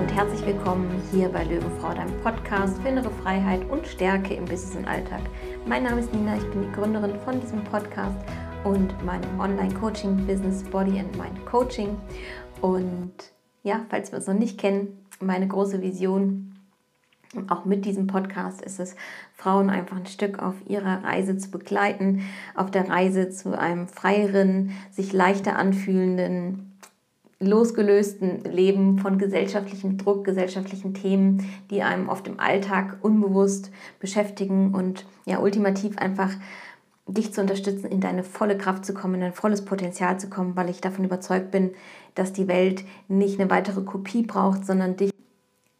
und herzlich willkommen hier bei Löwenfrau, deinem Podcast für innere Freiheit und Stärke im Business und Alltag. Mein Name ist Nina, ich bin die Gründerin von diesem Podcast und meinem Online-Coaching-Business Body and Mind Coaching. Und ja, falls wir uns noch nicht kennen, meine große Vision auch mit diesem Podcast ist es, Frauen einfach ein Stück auf ihrer Reise zu begleiten, auf der Reise zu einem freieren, sich leichter anfühlenden, losgelösten Leben von gesellschaftlichem Druck, gesellschaftlichen Themen, die einem oft im Alltag unbewusst beschäftigen und ja, ultimativ einfach dich zu unterstützen, in deine volle Kraft zu kommen, in dein volles Potenzial zu kommen, weil ich davon überzeugt bin, dass die Welt nicht eine weitere Kopie braucht, sondern dich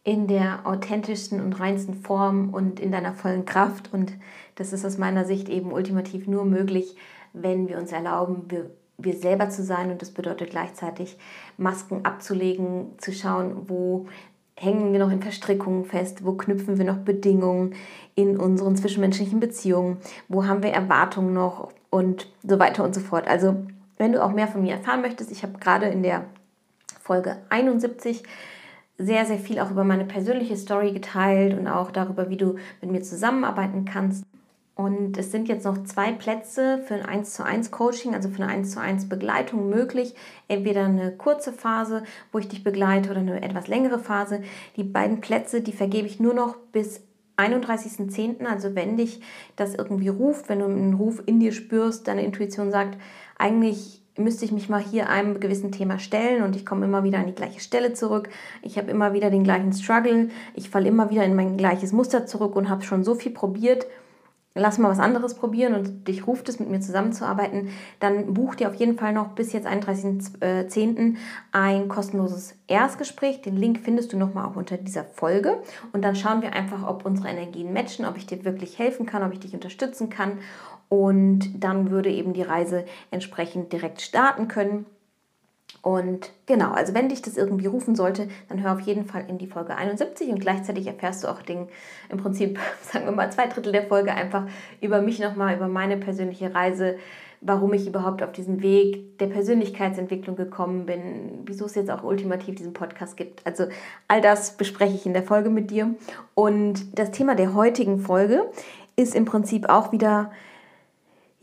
in der authentischsten und reinsten Form und in deiner vollen Kraft. Und das ist aus meiner Sicht eben ultimativ nur möglich, wenn wir uns erlauben, wir, wir selber zu sein. Und das bedeutet gleichzeitig Masken abzulegen, zu schauen, wo hängen wir noch in Verstrickungen fest, wo knüpfen wir noch Bedingungen in unseren zwischenmenschlichen Beziehungen, wo haben wir Erwartungen noch und so weiter und so fort. Also wenn du auch mehr von mir erfahren möchtest, ich habe gerade in der Folge 71 sehr, sehr viel auch über meine persönliche Story geteilt und auch darüber, wie du mit mir zusammenarbeiten kannst. Und es sind jetzt noch zwei Plätze für ein 1 zu 1 Coaching, also für eine 1 zu 1 Begleitung möglich. Entweder eine kurze Phase, wo ich dich begleite, oder eine etwas längere Phase. Die beiden Plätze, die vergebe ich nur noch bis 31.10. Also wenn dich das irgendwie ruft, wenn du einen Ruf in dir spürst, deine Intuition sagt, eigentlich müsste ich mich mal hier einem gewissen Thema stellen und ich komme immer wieder an die gleiche Stelle zurück. Ich habe immer wieder den gleichen Struggle. Ich falle immer wieder in mein gleiches Muster zurück und habe schon so viel probiert. Lass mal was anderes probieren und dich ruft es, mit mir zusammenzuarbeiten, dann buch dir auf jeden Fall noch bis jetzt 31.10. ein kostenloses Erstgespräch. Den Link findest du nochmal auch unter dieser Folge. Und dann schauen wir einfach, ob unsere Energien matchen, ob ich dir wirklich helfen kann, ob ich dich unterstützen kann und dann würde eben die Reise entsprechend direkt starten können. Und genau, also wenn dich das irgendwie rufen sollte, dann hör auf jeden Fall in die Folge 71 und gleichzeitig erfährst du auch den, im Prinzip, sagen wir mal, zwei Drittel der Folge einfach über mich nochmal, über meine persönliche Reise, warum ich überhaupt auf diesen Weg der Persönlichkeitsentwicklung gekommen bin, wieso es jetzt auch ultimativ diesen Podcast gibt. Also all das bespreche ich in der Folge mit dir. Und das Thema der heutigen Folge ist im Prinzip auch wieder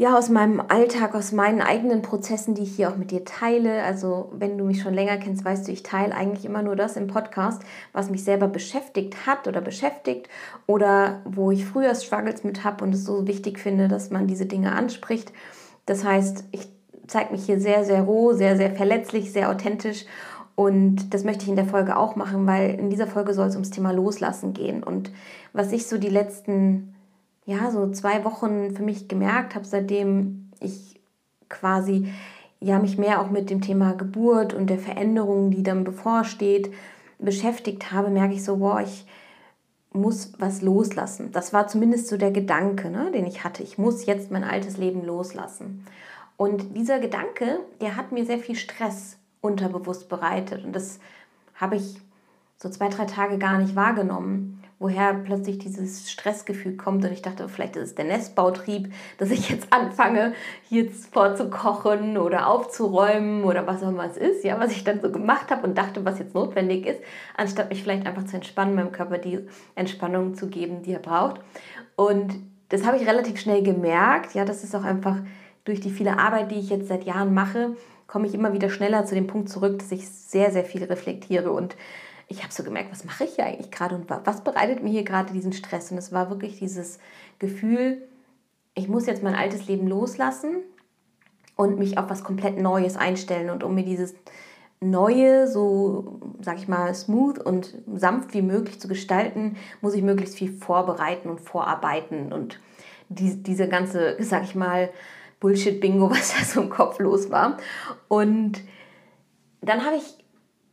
ja, aus meinem Alltag, aus meinen eigenen Prozessen, die ich hier auch mit dir teile. Also, wenn du mich schon länger kennst, weißt du, ich teile eigentlich immer nur das im Podcast, was mich selber beschäftigt hat oder beschäftigt oder wo ich früher Struggles mit habe und es so wichtig finde, dass man diese Dinge anspricht. Das heißt, ich zeige mich hier sehr, sehr roh, sehr, sehr verletzlich, sehr authentisch und das möchte ich in der Folge auch machen, weil in dieser Folge soll es ums Thema Loslassen gehen. Und was ich so die letzten ja, so zwei Wochen für mich gemerkt habe, seitdem ich quasi ja, mich mehr auch mit dem Thema Geburt und der Veränderung, die dann bevorsteht, beschäftigt habe, merke ich so, boah, ich muss was loslassen. Das war zumindest so der Gedanke, ne, den ich hatte. Ich muss jetzt mein altes Leben loslassen. Und dieser Gedanke, der hat mir sehr viel Stress unterbewusst bereitet. Und das habe ich so zwei, drei Tage gar nicht wahrgenommen woher plötzlich dieses Stressgefühl kommt. Und ich dachte, vielleicht ist es der Nestbautrieb, dass ich jetzt anfange, hier vorzukochen oder aufzuräumen oder was auch immer es ist, ja, was ich dann so gemacht habe und dachte, was jetzt notwendig ist, anstatt mich vielleicht einfach zu entspannen, meinem Körper die Entspannung zu geben, die er braucht. Und das habe ich relativ schnell gemerkt. Ja, das ist auch einfach durch die viele Arbeit, die ich jetzt seit Jahren mache, komme ich immer wieder schneller zu dem Punkt zurück, dass ich sehr, sehr viel reflektiere und ich habe so gemerkt, was mache ich hier eigentlich gerade und was bereitet mir hier gerade diesen Stress? Und es war wirklich dieses Gefühl, ich muss jetzt mein altes Leben loslassen und mich auf was komplett Neues einstellen. Und um mir dieses Neue so, sag ich mal, smooth und sanft wie möglich zu gestalten, muss ich möglichst viel vorbereiten und vorarbeiten. Und die, diese ganze, sag ich mal, Bullshit-Bingo, was da so im Kopf los war. Und dann habe ich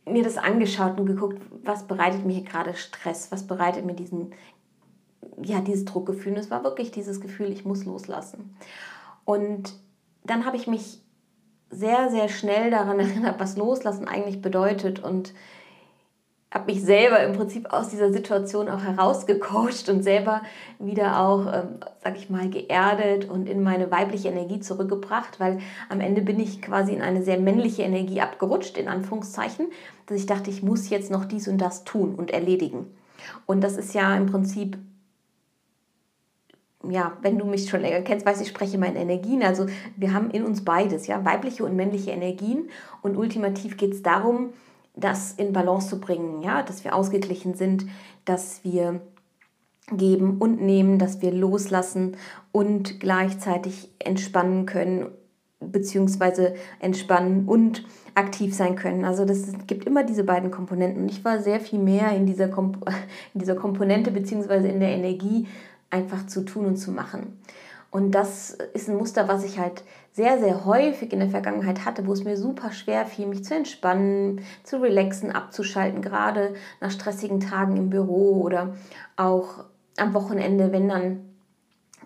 mir das angeschaut und geguckt, was bereitet mir hier gerade Stress, was bereitet mir diesen, ja, dieses Druckgefühl. Und es war wirklich dieses Gefühl, ich muss loslassen. Und dann habe ich mich sehr, sehr schnell daran erinnert, was loslassen eigentlich bedeutet und habe mich selber im Prinzip aus dieser Situation auch herausgecoacht und selber wieder auch, ähm, sag ich mal, geerdet und in meine weibliche Energie zurückgebracht, weil am Ende bin ich quasi in eine sehr männliche Energie abgerutscht, in Anführungszeichen, dass ich dachte, ich muss jetzt noch dies und das tun und erledigen. Und das ist ja im Prinzip ja, wenn du mich schon länger kennst, weißt ich spreche meine Energien. Also wir haben in uns beides, ja, weibliche und männliche Energien. Und ultimativ geht es darum, das in Balance zu bringen, ja, dass wir ausgeglichen sind, dass wir geben und nehmen, dass wir loslassen und gleichzeitig entspannen können, beziehungsweise entspannen und aktiv sein können. Also das gibt immer diese beiden Komponenten. Und ich war sehr viel mehr in dieser, Komp in dieser Komponente beziehungsweise in der Energie einfach zu tun und zu machen. Und das ist ein Muster, was ich halt sehr, sehr häufig in der Vergangenheit hatte, wo es mir super schwer fiel, mich zu entspannen, zu relaxen, abzuschalten, gerade nach stressigen Tagen im Büro oder auch am Wochenende, wenn dann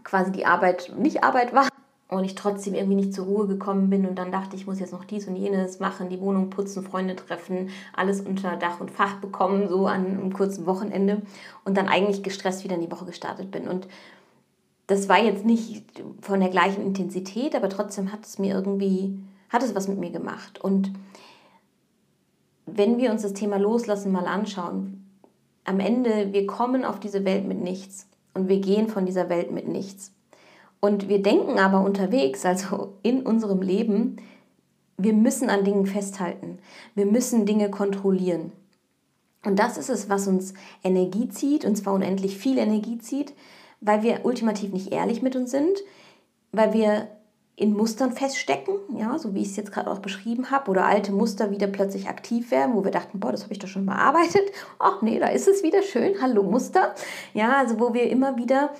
quasi die Arbeit nicht Arbeit war und ich trotzdem irgendwie nicht zur Ruhe gekommen bin und dann dachte, ich muss jetzt noch dies und jenes machen, die Wohnung putzen, Freunde treffen, alles unter Dach und Fach bekommen, so an einem kurzen Wochenende und dann eigentlich gestresst wieder in die Woche gestartet bin. Und das war jetzt nicht von der gleichen Intensität, aber trotzdem hat es mir irgendwie, hat es was mit mir gemacht. Und wenn wir uns das Thema Loslassen mal anschauen, am Ende, wir kommen auf diese Welt mit nichts und wir gehen von dieser Welt mit nichts. Und wir denken aber unterwegs, also in unserem Leben, wir müssen an Dingen festhalten. Wir müssen Dinge kontrollieren. Und das ist es, was uns Energie zieht, und zwar unendlich viel Energie zieht, weil wir ultimativ nicht ehrlich mit uns sind, weil wir in Mustern feststecken, ja, so wie ich es jetzt gerade auch beschrieben habe, oder alte Muster wieder plötzlich aktiv werden, wo wir dachten, boah, das habe ich doch schon bearbeitet. Ach nee, da ist es wieder schön. Hallo Muster. Ja, also wo wir immer wieder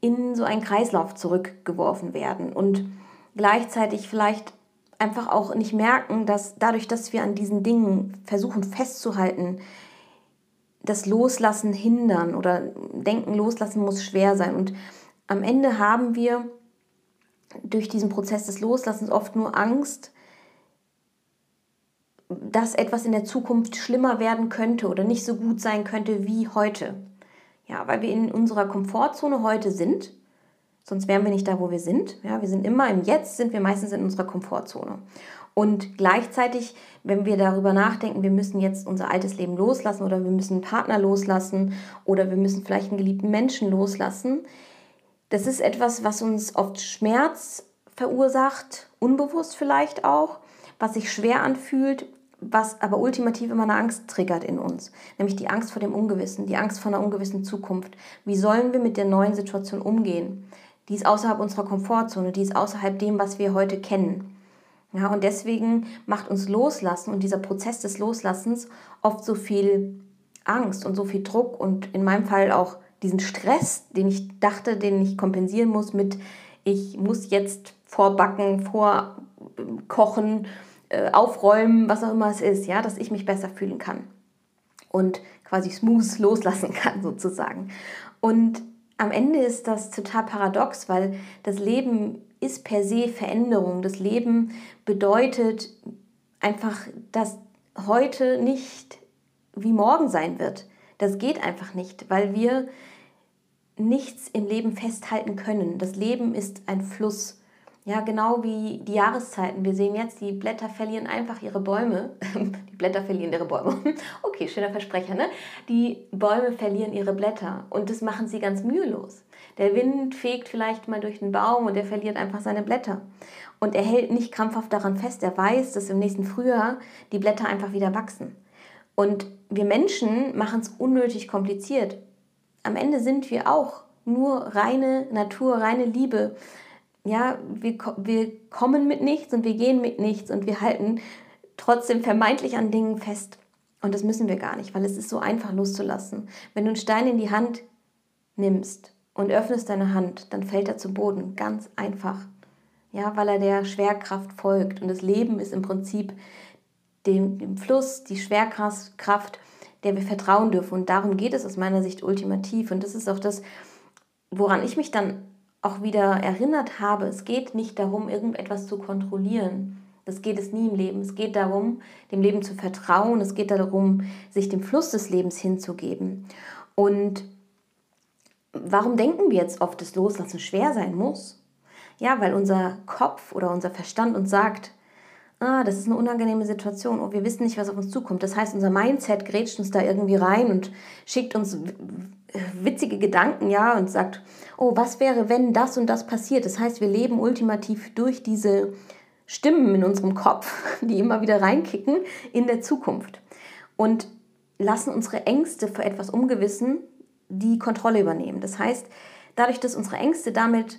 in so einen Kreislauf zurückgeworfen werden und gleichzeitig vielleicht einfach auch nicht merken, dass dadurch, dass wir an diesen Dingen versuchen festzuhalten, das Loslassen hindern oder denken, loslassen muss schwer sein. Und am Ende haben wir durch diesen Prozess des Loslassens oft nur Angst, dass etwas in der Zukunft schlimmer werden könnte oder nicht so gut sein könnte wie heute. Ja, weil wir in unserer Komfortzone heute sind. Sonst wären wir nicht da, wo wir sind. Ja, wir sind immer im Jetzt, sind wir meistens in unserer Komfortzone. Und gleichzeitig, wenn wir darüber nachdenken, wir müssen jetzt unser altes Leben loslassen oder wir müssen einen Partner loslassen oder wir müssen vielleicht einen geliebten Menschen loslassen, das ist etwas, was uns oft Schmerz verursacht, unbewusst vielleicht auch, was sich schwer anfühlt, was aber ultimativ immer eine Angst triggert in uns, nämlich die Angst vor dem Ungewissen, die Angst vor einer ungewissen Zukunft. Wie sollen wir mit der neuen Situation umgehen? Die ist außerhalb unserer Komfortzone, die ist außerhalb dem, was wir heute kennen. Ja, und deswegen macht uns Loslassen und dieser Prozess des Loslassens oft so viel Angst und so viel Druck und in meinem Fall auch diesen Stress, den ich dachte, den ich kompensieren muss mit, ich muss jetzt vorbacken, vorkochen, äh, aufräumen, was auch immer es ist, ja, dass ich mich besser fühlen kann und quasi smooth loslassen kann sozusagen. Und am Ende ist das total paradox, weil das Leben ist per se Veränderung. Das Leben bedeutet einfach, dass heute nicht wie morgen sein wird. Das geht einfach nicht, weil wir nichts im Leben festhalten können. Das Leben ist ein Fluss. Ja, genau wie die Jahreszeiten. Wir sehen jetzt, die Blätter verlieren einfach ihre Bäume. die Blätter verlieren ihre Bäume. okay, schöner Versprecher, ne? Die Bäume verlieren ihre Blätter und das machen sie ganz mühelos. Der Wind fegt vielleicht mal durch den Baum und er verliert einfach seine Blätter. Und er hält nicht krampfhaft daran fest. Er weiß, dass im nächsten Frühjahr die Blätter einfach wieder wachsen. Und wir Menschen machen es unnötig kompliziert. Am Ende sind wir auch nur reine Natur, reine Liebe. Ja, wir, wir kommen mit nichts und wir gehen mit nichts und wir halten trotzdem vermeintlich an Dingen fest. Und das müssen wir gar nicht, weil es ist so einfach loszulassen. Wenn du einen Stein in die Hand nimmst und öffnest deine Hand, dann fällt er zu Boden. Ganz einfach. Ja, weil er der Schwerkraft folgt. Und das Leben ist im Prinzip dem, dem Fluss, die Schwerkraft, der wir vertrauen dürfen. Und darum geht es aus meiner Sicht ultimativ. Und das ist auch das, woran ich mich dann auch wieder erinnert habe. Es geht nicht darum, irgendetwas zu kontrollieren. Das geht es nie im Leben. Es geht darum, dem Leben zu vertrauen. Es geht darum, sich dem Fluss des Lebens hinzugeben. Und warum denken wir jetzt oft, dass Loslassen schwer sein muss? Ja, weil unser Kopf oder unser Verstand uns sagt, ah, das ist eine unangenehme Situation, oh, wir wissen nicht, was auf uns zukommt. Das heißt, unser Mindset grätscht uns da irgendwie rein und schickt uns witzige Gedanken, ja, und sagt, oh, was wäre, wenn das und das passiert? Das heißt, wir leben ultimativ durch diese Stimmen in unserem Kopf, die immer wieder reinkicken, in der Zukunft. Und lassen unsere Ängste für etwas Ungewissen die Kontrolle übernehmen. Das heißt, dadurch, dass unsere Ängste damit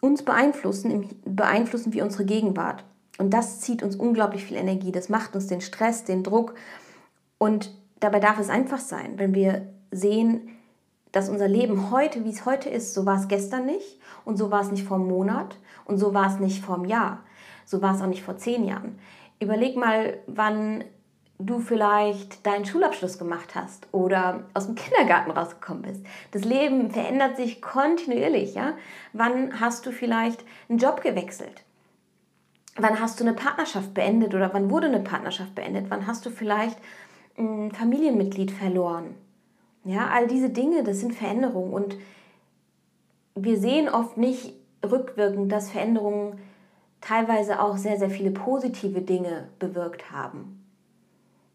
uns beeinflussen, beeinflussen wir unsere Gegenwart. Und das zieht uns unglaublich viel Energie. Das macht uns den Stress, den Druck. Und dabei darf es einfach sein, wenn wir sehen, dass unser Leben heute, wie es heute ist, so war es gestern nicht und so war es nicht vor einem Monat und so war es nicht vor einem Jahr, so war es auch nicht vor zehn Jahren. Überleg mal, wann du vielleicht deinen Schulabschluss gemacht hast oder aus dem Kindergarten rausgekommen bist. Das Leben verändert sich kontinuierlich, ja? Wann hast du vielleicht einen Job gewechselt? Wann hast du eine Partnerschaft beendet oder wann wurde eine Partnerschaft beendet? Wann hast du vielleicht ein Familienmitglied verloren? Ja, all diese Dinge, das sind Veränderungen und wir sehen oft nicht rückwirkend, dass Veränderungen teilweise auch sehr, sehr viele positive Dinge bewirkt haben.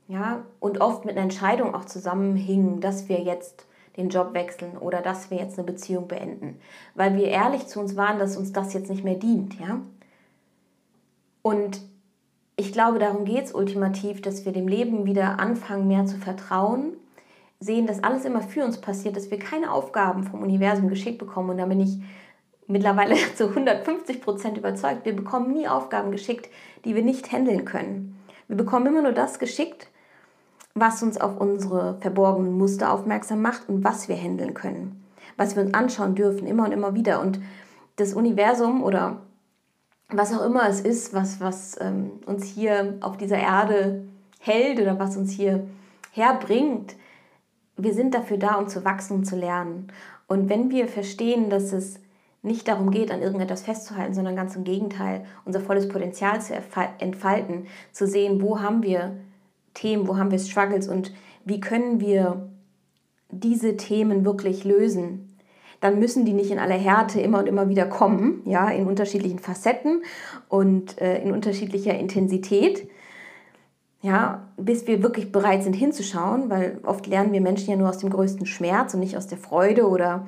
Ja, und oft mit einer Entscheidung auch zusammenhingen, dass wir jetzt den Job wechseln oder dass wir jetzt eine Beziehung beenden, weil wir ehrlich zu uns waren, dass uns das jetzt nicht mehr dient, ja? Und ich glaube, darum geht es ultimativ, dass wir dem Leben wieder anfangen, mehr zu vertrauen sehen, dass alles immer für uns passiert, dass wir keine Aufgaben vom Universum geschickt bekommen. Und da bin ich mittlerweile zu 150 Prozent überzeugt. Wir bekommen nie Aufgaben geschickt, die wir nicht handeln können. Wir bekommen immer nur das geschickt, was uns auf unsere verborgenen Muster aufmerksam macht und was wir handeln können. Was wir uns anschauen dürfen, immer und immer wieder. Und das Universum oder was auch immer es ist, was, was ähm, uns hier auf dieser Erde hält oder was uns hier herbringt, wir sind dafür da, um zu wachsen und zu lernen. Und wenn wir verstehen, dass es nicht darum geht, an irgendetwas festzuhalten, sondern ganz im Gegenteil, unser volles Potenzial zu entfalten, zu sehen, wo haben wir Themen, wo haben wir Struggles und wie können wir diese Themen wirklich lösen, dann müssen die nicht in aller Härte immer und immer wieder kommen, ja, in unterschiedlichen Facetten und äh, in unterschiedlicher Intensität, ja, bis wir wirklich bereit sind hinzuschauen, weil oft lernen wir Menschen ja nur aus dem größten Schmerz und nicht aus der Freude oder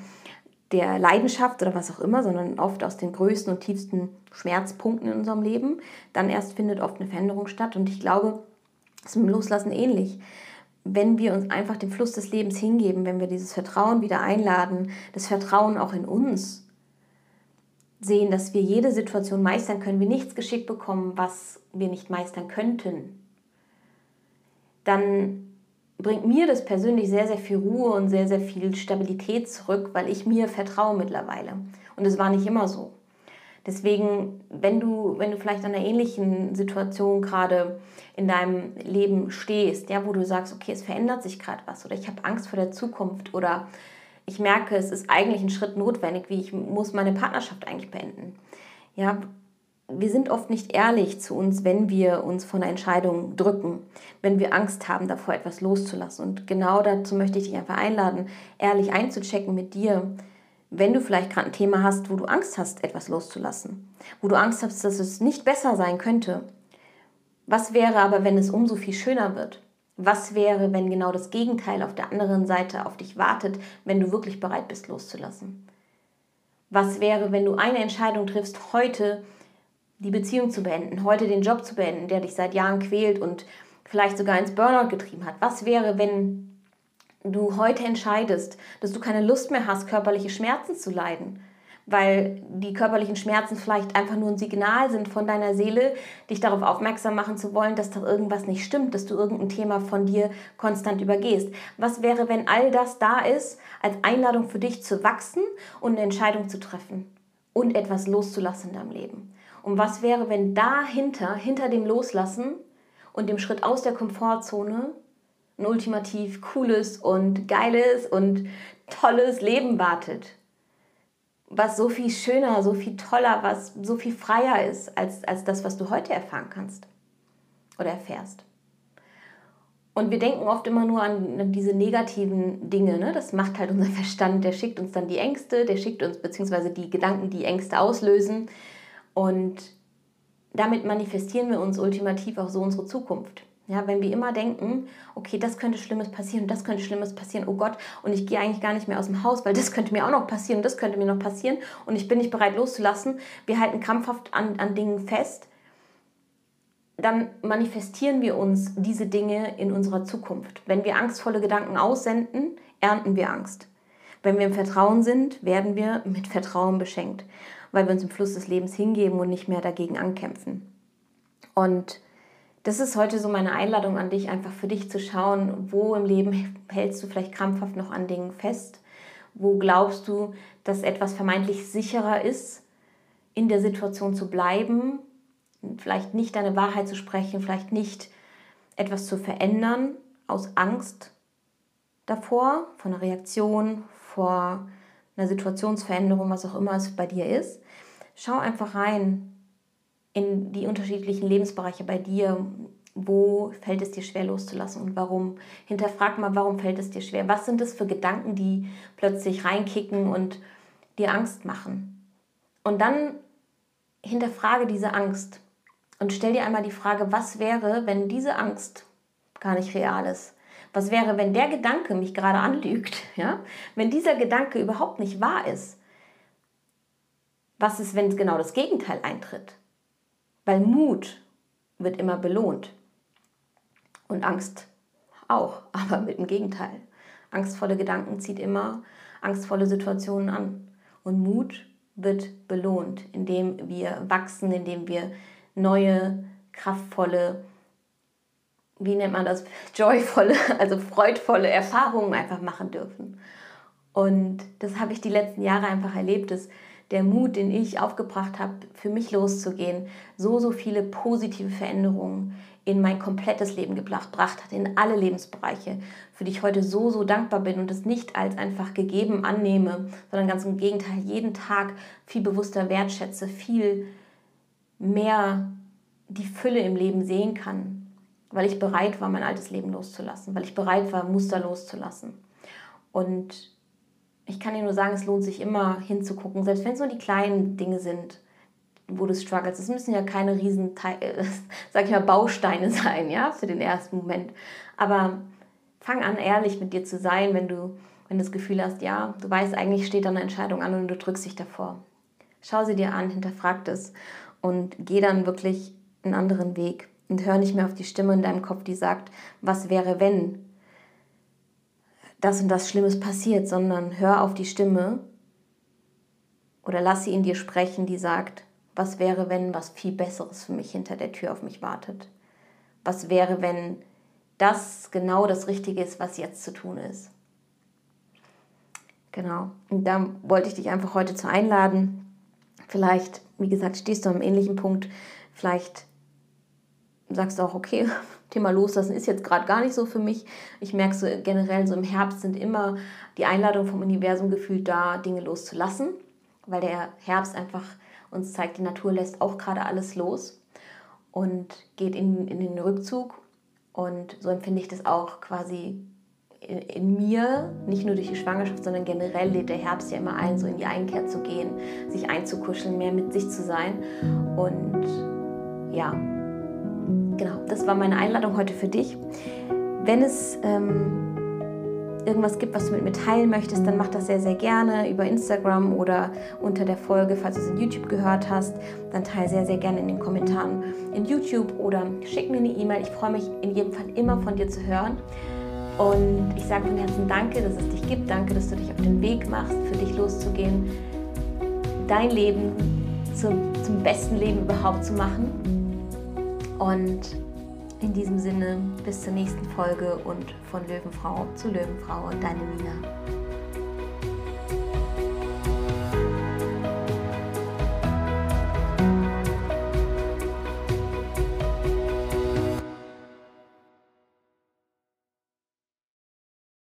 der Leidenschaft oder was auch immer, sondern oft aus den größten und tiefsten Schmerzpunkten in unserem Leben. Dann erst findet oft eine Veränderung statt und ich glaube, ist mit dem Loslassen ähnlich. Wenn wir uns einfach dem Fluss des Lebens hingeben, wenn wir dieses Vertrauen wieder einladen, das Vertrauen auch in uns, sehen, dass wir jede Situation meistern können, wir nichts geschickt bekommen, was wir nicht meistern könnten dann bringt mir das persönlich sehr, sehr viel Ruhe und sehr, sehr viel Stabilität zurück, weil ich mir vertraue mittlerweile. Und es war nicht immer so. Deswegen, wenn du, wenn du vielleicht an einer ähnlichen Situation gerade in deinem Leben stehst, ja, wo du sagst, okay, es verändert sich gerade was oder ich habe Angst vor der Zukunft oder ich merke, es ist eigentlich ein Schritt notwendig, wie ich muss meine Partnerschaft eigentlich beenden. Ja, wir sind oft nicht ehrlich zu uns, wenn wir uns von einer Entscheidung drücken, wenn wir Angst haben, davor etwas loszulassen. Und genau dazu möchte ich dich einfach einladen, ehrlich einzuchecken mit dir, wenn du vielleicht gerade ein Thema hast, wo du Angst hast, etwas loszulassen, wo du Angst hast, dass es nicht besser sein könnte. Was wäre aber, wenn es umso viel schöner wird? Was wäre, wenn genau das Gegenteil auf der anderen Seite auf dich wartet, wenn du wirklich bereit bist, loszulassen? Was wäre, wenn du eine Entscheidung triffst heute, die Beziehung zu beenden, heute den Job zu beenden, der dich seit Jahren quält und vielleicht sogar ins Burnout getrieben hat? Was wäre, wenn du heute entscheidest, dass du keine Lust mehr hast, körperliche Schmerzen zu leiden? Weil die körperlichen Schmerzen vielleicht einfach nur ein Signal sind von deiner Seele, dich darauf aufmerksam machen zu wollen, dass da irgendwas nicht stimmt, dass du irgendein Thema von dir konstant übergehst. Was wäre, wenn all das da ist, als Einladung für dich zu wachsen und eine Entscheidung zu treffen und etwas loszulassen in deinem Leben? Und was wäre, wenn dahinter, hinter dem Loslassen und dem Schritt aus der Komfortzone ein ultimativ cooles und geiles und tolles Leben wartet? was so viel schöner, so viel toller, was so viel freier ist als, als das, was du heute erfahren kannst oder erfährst. Und wir denken oft immer nur an diese negativen Dinge. Ne? Das macht halt unser Verstand. Der schickt uns dann die Ängste, der schickt uns beziehungsweise die Gedanken, die Ängste auslösen. Und damit manifestieren wir uns ultimativ auch so unsere Zukunft. Ja, wenn wir immer denken, okay, das könnte Schlimmes passieren, das könnte Schlimmes passieren, oh Gott, und ich gehe eigentlich gar nicht mehr aus dem Haus, weil das könnte mir auch noch passieren, das könnte mir noch passieren und ich bin nicht bereit loszulassen. Wir halten krampfhaft an, an Dingen fest, dann manifestieren wir uns diese Dinge in unserer Zukunft. Wenn wir angstvolle Gedanken aussenden, ernten wir Angst. Wenn wir im Vertrauen sind, werden wir mit Vertrauen beschenkt, weil wir uns im Fluss des Lebens hingeben und nicht mehr dagegen ankämpfen. Und das ist heute so meine Einladung an dich, einfach für dich zu schauen, wo im Leben hältst du vielleicht krampfhaft noch an Dingen fest, wo glaubst du, dass etwas vermeintlich sicherer ist, in der Situation zu bleiben vielleicht nicht deine Wahrheit zu sprechen, vielleicht nicht etwas zu verändern aus Angst davor, vor einer Reaktion, vor einer Situationsveränderung, was auch immer es bei dir ist. Schau einfach rein in die unterschiedlichen Lebensbereiche bei dir. Wo fällt es dir schwer loszulassen und warum? Hinterfrag mal, warum fällt es dir schwer? Was sind es für Gedanken, die plötzlich reinkicken und dir Angst machen? Und dann hinterfrage diese Angst. Und stell dir einmal die Frage, was wäre, wenn diese Angst gar nicht real ist? Was wäre, wenn der Gedanke mich gerade anlügt? Ja? Wenn dieser Gedanke überhaupt nicht wahr ist? Was ist, wenn genau das Gegenteil eintritt? Weil Mut wird immer belohnt. Und Angst auch, aber mit dem Gegenteil. Angstvolle Gedanken zieht immer angstvolle Situationen an. Und Mut wird belohnt, indem wir wachsen, indem wir neue, kraftvolle, wie nennt man das, joyvolle, also freudvolle Erfahrungen einfach machen dürfen. Und das habe ich die letzten Jahre einfach erlebt, dass der Mut, den ich aufgebracht habe, für mich loszugehen, so, so viele positive Veränderungen in mein komplettes Leben gebracht hat, in alle Lebensbereiche, für die ich heute so, so dankbar bin und es nicht als einfach gegeben annehme, sondern ganz im Gegenteil, jeden Tag viel bewusster wertschätze, viel mehr die Fülle im Leben sehen kann, weil ich bereit war, mein altes Leben loszulassen, weil ich bereit war, Muster loszulassen. Und ich kann dir nur sagen, es lohnt sich immer hinzugucken, selbst wenn es nur die kleinen Dinge sind, wo du struggles. Es müssen ja keine riesen, sag ich mal, Bausteine sein, ja, für den ersten Moment. Aber fang an, ehrlich mit dir zu sein, wenn du, wenn du das Gefühl hast, ja, du weißt, eigentlich steht da eine Entscheidung an und du drückst dich davor. Schau sie dir an, hinterfrag das und geh dann wirklich einen anderen Weg und hör nicht mehr auf die Stimme in deinem Kopf, die sagt, was wäre, wenn das und das Schlimmes passiert, sondern hör auf die Stimme oder lass sie in dir sprechen, die sagt, was wäre, wenn was viel Besseres für mich hinter der Tür auf mich wartet? Was wäre, wenn das genau das Richtige ist, was jetzt zu tun ist? Genau. Und da wollte ich dich einfach heute zu einladen. Vielleicht wie gesagt, stehst du am ähnlichen Punkt. Vielleicht sagst du auch, okay, Thema loslassen ist jetzt gerade gar nicht so für mich. Ich merke so generell, so im Herbst sind immer die Einladungen vom Universum gefühlt da, Dinge loszulassen, weil der Herbst einfach uns zeigt, die Natur lässt auch gerade alles los und geht in, in den Rückzug. Und so empfinde ich das auch quasi in, in, mir, nicht nur durch die Schwangerschaft, sondern generell lädt der Herbst ja immer ein, so in die Einkehr zu gehen, sich einzukuscheln, mehr mit sich zu sein. Und ja, genau, das war meine Einladung heute für dich. Wenn es ähm, irgendwas gibt, was du mit mir teilen möchtest, dann mach das sehr, sehr gerne über Instagram oder unter der Folge, falls du es in YouTube gehört hast, dann teile sehr, sehr gerne in den Kommentaren in YouTube oder schick mir eine E-Mail. Ich freue mich in jedem Fall immer von dir zu hören. Und ich sage von Herzen Danke, dass es dich gibt. Danke, dass du dich auf den Weg machst, für dich loszugehen, dein Leben zum, zum besten Leben überhaupt zu machen. Und in diesem Sinne, bis zur nächsten Folge und von Löwenfrau zu Löwenfrau und deine Nina.